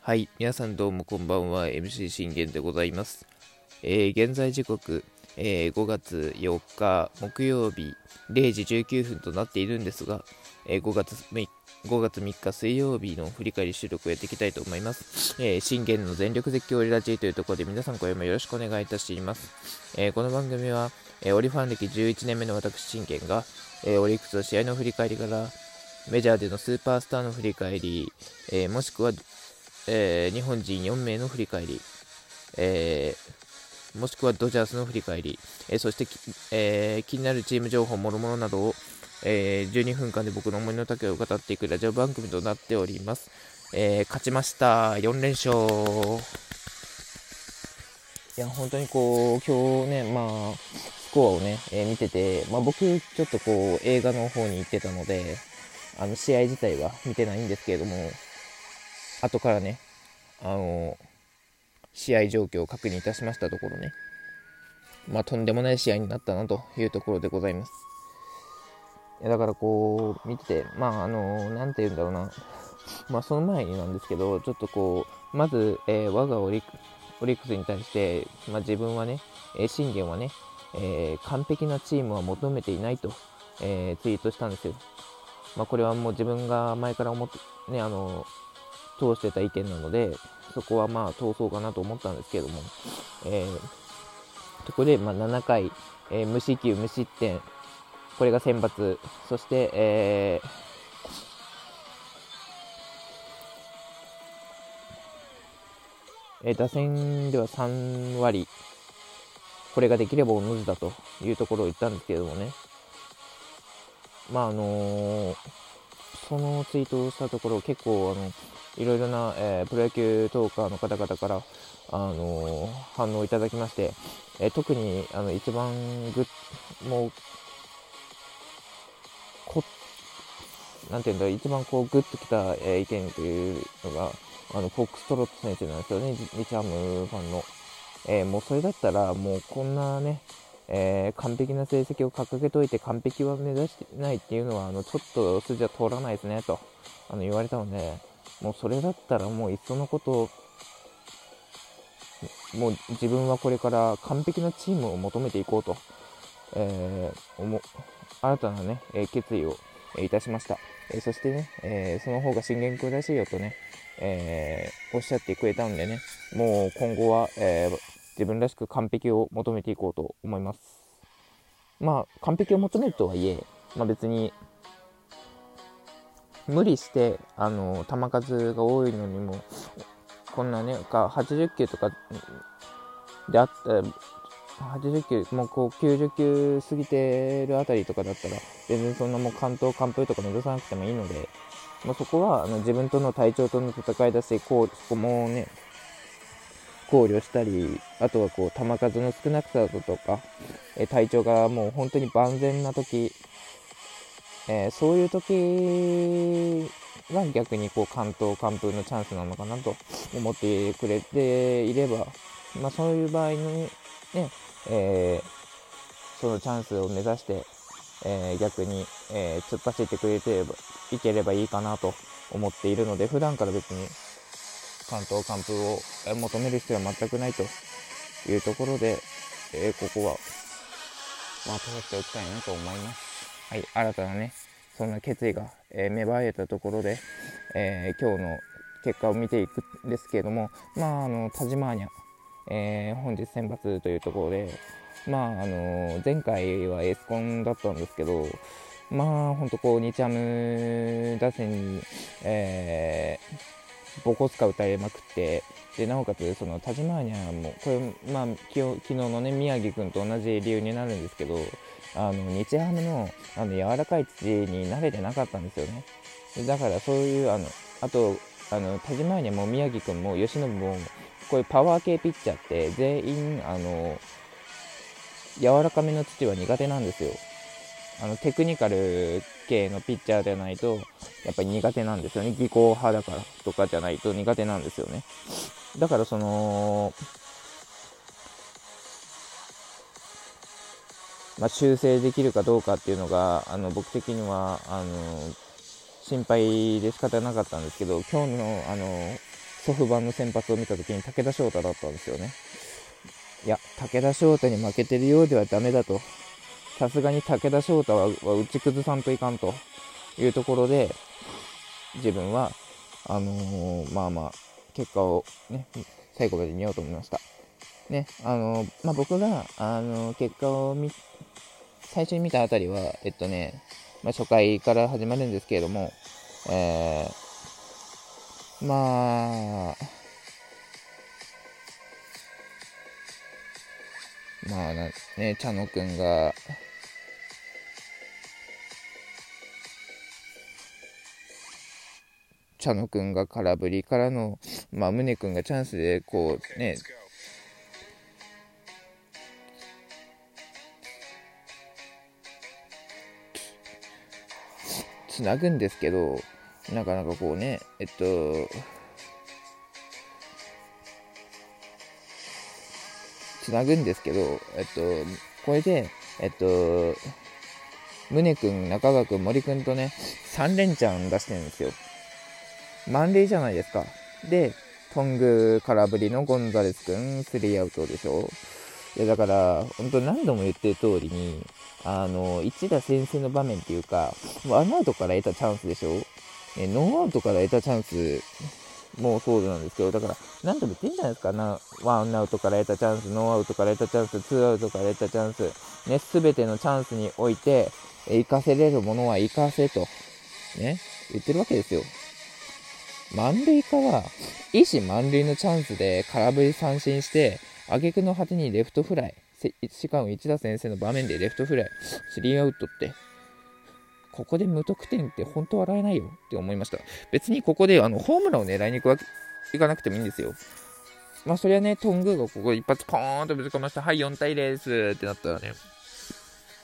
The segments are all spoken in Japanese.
はい、皆さんどうもこんばんは、MC 信玄でございます。えー、現在時刻、えー、5月4日木曜日0時19分となっているんですが、えー、5, 月5月3日水曜日の振り返り収録をやっていきたいと思います。えー、信玄の全力絶叫オリラジーというところで皆さん今夜もよろしくお願いいたします。えー、この番組は、えー、オリファン歴11年目の私信玄が、えー、オリックスの試合の振り返りからメジャーでのスーパースターの振り返り、えー、もしくはえー、日本人4名の振り返り、えー、もしくはドジャースの振り返り、えー、そして、え気になるチーム情報もろもろなどを、え12分間で僕の思いの丈を語っていくラジオ番組となっております。え勝ちました。4連勝。いや、本当にこう、今日ね、まあ、スコアをね、え見てて、まあ、僕、ちょっとこう、映画の方に行ってたので、あの、試合自体は見てないんですけれども、後からね、あの試合状況を確認いたしましたところね、まあ、とんでもない試合になったなというところでございます。いやだからこう、見てて、まあ、あのなんて言うんだろうな、まあ、その前になんですけど、ちょっとこう、まず、えー、我がオリオリックスに対して、まあ、自分はね、え、信玄はね、えー、完璧なチームは求めていないと、えー、ツイートしたんですよ。まあ、これはもう自分が前から思って、ね、あの通してた意見なので、そこはまあ通そうかなと思ったんですけども、えー、そこでまあ7回、えー、無四球無失点、これが選抜、そして、えー、え打線では3割、これができればおのずだというところを言ったんですけれどもね、まああのー、そのツイートをしたところ、結構あのいろいろな、えー、プロ野球トーカーの方々から、あのー、反応いただきまして、えー、特にあの一番グッ、もう、こなんていうんだ、一番こうグッときた、え意見というのが、あのフォックストロット先生なんですよね、日ハムファンの。えもうそれだったら、もうこんなね、えー、完璧な成績を掲げといて完璧は目指してないっていうのはあのちょっと筋は通らないですねとあの言われたので、もうそれだったらもういっそのこともう自分はこれから完璧なチームを求めていこうと、えー、思新たなね、え決意を、えいたしました。えそしてね、えその方が信玄君らしいよとね、えおっしゃってくれたんでね、もう今後は、え自分らしく完璧を求めていこうと思います。まあ、完璧を求めるとはいえ、まあ、別に無理して、あの、球数が多いのにも、こんなね、か80球とかであった、80球、もうこう90球過ぎてるあたりとかだったら、全然そんなもう関東完封とか目指さなくてもいいので、まあ、そこはあの自分との体調との戦いだし、こうそこもね、考慮したり、あとはこう球数の少なさだとか、え体調がもう本当に万全な時えー、そういう時が逆にこう関東完封のチャンスなのかなと思ってくれていれば、まあ、そういう場合にね、えー、そのチャンスを目指して、えー、逆に、え突っ走ってくれていければいいかなと思っているので普段から別に関東完封を求める必要は全くないというところで、えここはまとめておきたいなと思います。はい、新たなね、そんな決意が、えー、芽生えたところで、えー、今日の結果を見ていくんですけれども、まあ、あのタジマーニャ、えー、本日選抜というところで、まあ、あの前回はエースコンだったんですけど、まあ、本当こう、日ハム打線に、えー、ボコスカ打たれまくって、でなおかつ、その田島にはもこれ、まあ、昨日のね、宮城君と同じ理由になるんですけど、あの日ハムのあの柔らかい土に慣れてなかったんですよね。だからそういうあのあとあの田島にも宮城君も由伸もこういうパワー系ピッチャーって全員あの柔らかめの土は苦手なんですよ。あのテクニカル系のピッチャーでないとやっぱり苦手なんですよね。技巧派だからとかじゃないと苦手なんですよね。だからそのまあ、修正できるかどうかっていうのがあの僕的にはあの心配で仕方なかったんですけど、今日のあのソフバンの先発を見たときに武田翔太だったんですよね。いや、武田翔太に負けてるようではダメだと。さすがに武田翔太は打ち崩さんといかんというところで、自分は、あのー、まあまあ、結果をね、最後まで見ようと思いました。ね、あのー、まあ、僕が、あのー、結果を見、最初に見たあたりは、えっとね、まあ、初回から始まるんですけれども、えー、まあ、まあね、茶野くんが、茶野くんが空振りからの、まあ、宗くんがチャンスで、こうね、つなぐんですけど、なかなかこうね、えっと、つなぐんですけど、えっと、これで、えっと、宗君、中川君、森君とね、3連チャン出してるんですよ。満塁じゃないですか。で、トング空振りのゴンザレス君、スリーアウトでしょ。いや、だから、本当何度も言ってる通りに、あの、一打先制の場面っていうか、ワンアウトから得たチャンスでしょえノーアウトから得たチャンスもうそうなんですけど、だから、何度も言ってんじゃないですか、なワンアウトから得たチャンス、ノーアウトから得たチャンス、ツーアウトから得たチャンス、ね、すべてのチャンスにおいて、生かせれるものは生かせと、ね、言ってるわけですよ。満塁から、一心満塁のチャンスで空振り三振して、挙句の果てにレフトフライ。しかも一田先生の場面でレフトフライ、スリーアウトって、ここで無得点って本当笑えないよって思いました。別にここであのホームランを狙いに行くわけいかなくてもいいんですよ。まあそれはね、トングーがここ一発ポーンとぶつかました。はい、4対0ですってなったらね、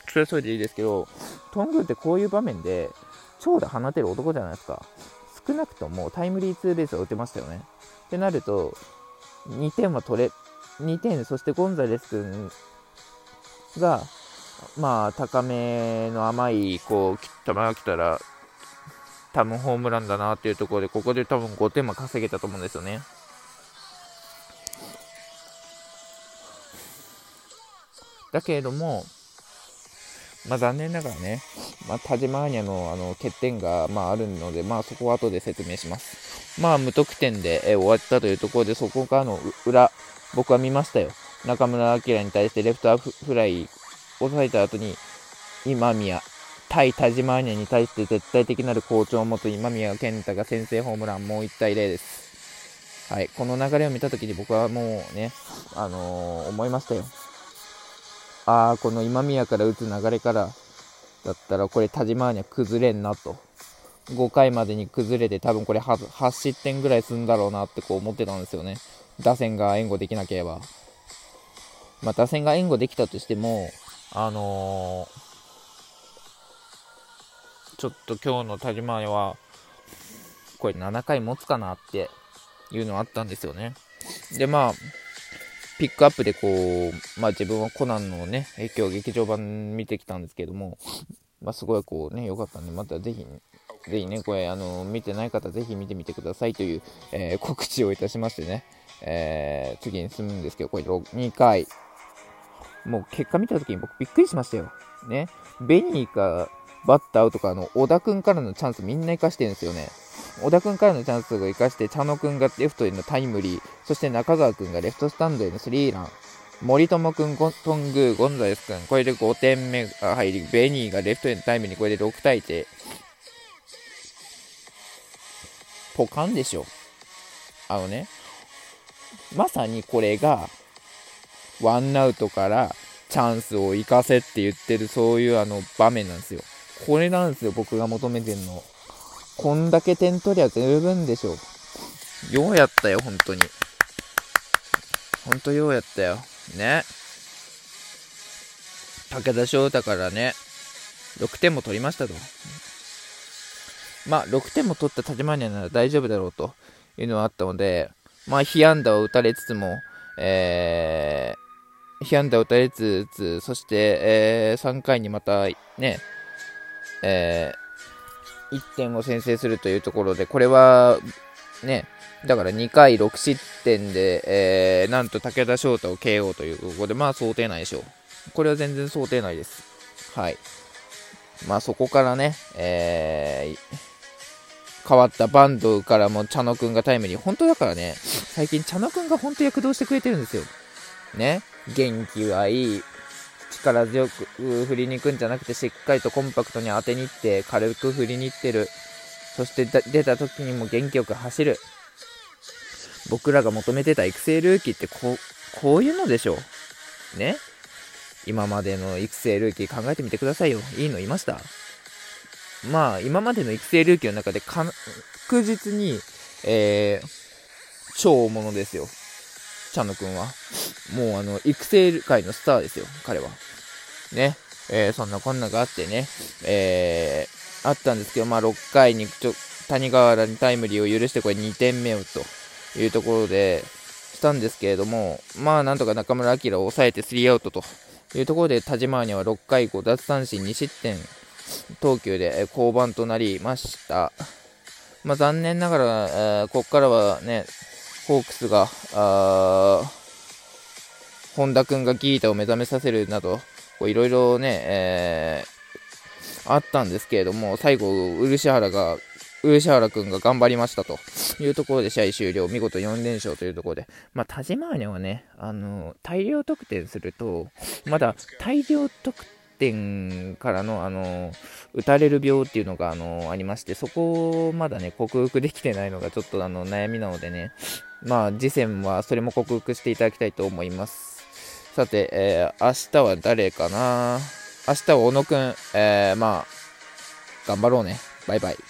それはそれでいいですけど、トングーってこういう場面で長打放てる男じゃないですか。少なくともタイムリーツーベースを打てましたよね。ってなると、2点は取れ、2点、そしてゴンザレス君が、まあ、高めの甘い、こう、球が来たら、多分ホームランだなっていうところで、ここで多分5点も稼げたと思うんですよね。だけれども、まあ、残念ながらね、まあ、田島アニャのあの欠点が、まあ、あるので、まあ、そこは後で説明します。まあ、無得点で、え終わったというところで、そこからの裏、僕は見ましたよ。中村晃に対してレフトフライを抑えた後に、今宮、対田島アニャに対して絶対的なる好調を持つ今宮健太が先制ホームランもう1対0です。はい、この流れを見たときに僕はもうね、あのー、思いましたよ。ああ、この今宮から打つ流れからだったら、これ田島アニャ崩れんなと。5回までに崩れて多分これ 8, 8失点ぐらいするんだろうなってこう思ってたんですよね。打線が援護できなければ。まあ、打線が援護できたとしても、あのー、ちょっと今日の田島は、これ7回持つかなっていうのはあったんですよね。で、まあ、ピックアップでこう、まあ自分はコナンのね、今日劇場版見てきたんですけども、まあすごいこうね、良かったんで、またぜひ、ぜひね、これ、あの、見てない方、ぜひ見てみてくださいという、えー、告知をいたしましてね、えー、次に進むんですけど、これ2回、もう結果見た時に僕びっくりしましたよ。ね。ベニーかバッターアウトかの小田くんからのチャンスみんな生かしてるんですよね。小田くんからのチャンスを生かして、茶野くんがレフトへのタイムリー、そして中川くんがレフトスタンドへのスリーラン、森友くん、トングー、ゴンザレスくん、これで5点目が入り、ベニーがレフトへのタイムリー、これで6対1。ポカンでしょ。あのね、まさにこれが、ワンアウトからチャンスを生かせって言ってる、そういうあの場面なんですよ。これなんですよ、僕が求めてんの。こんだけ点取りゃ十分でしょう。ようやったよ、本当に。ほんとようやったよ。ね。武田翔太からね、6点も取りましたと。まあ、6点も取った立花なら大丈夫だろうというのはあったので、まあ、被安打を打たれつつも、えー、被安打を打たれつつ、そして、えー、3回にまたね、え1点を先制するというところで、これはね、だから2回6失点で、えー、なんと武田翔太を KO というところで、まあ想定内でしょう。これは全然想定内です。はい。まあそこからね、えー、変わったバンドからも茶野くんがタイムリー。本当だからね、最近茶野くんが本当躍動してくれてるんですよ。ね。元気はいい。力強く振りに行くんじゃなくて、しっかりとコンパクトに当てに行って、軽く振りに行ってる。そして出た時にも元気よく走る。僕らが求めてた育成ルーキーってこう、こういうのでしょう。ね？今までの育成ルーキー考えてみてくださいよ。いいのいました？まあ、今までの育成ルーキーの中で確実に、えー、超大物ですよ。茶野くんは。もうあの、育成界のスターですよ、彼は。ね。えー、そんなこんながあってね、えー、あったんですけど、まあ、6回にちょ谷川原にタイムリーを許して、これ2点目をというところで、したんですけれども、まあ、なんとか中村晃を抑えてスリーアウトというところで、田島には6回5奪三振2失点投球で降板となりました。まあ、残念ながら、えー、ここからはね、ホークスが、本田君がギータを目覚めさせるなど、いろいろね、えー、あったんですけれども、最後、漆原が、漆原君が頑張りましたと。いうところで試合終了、見事4連勝というところで、まあ、田島アはね、あの大量得点すると、まだ大量得点からの、あの打たれる病っていうのが、あのありまして、そこをまだね、克服できてないのがちょっとあの悩みなのでね、まあ、次戦はそれも克服していただきたいと思います。さて、えー、明日は誰かな？明日は小野くん、えー、まあ、頑張ろうね。バイバイ。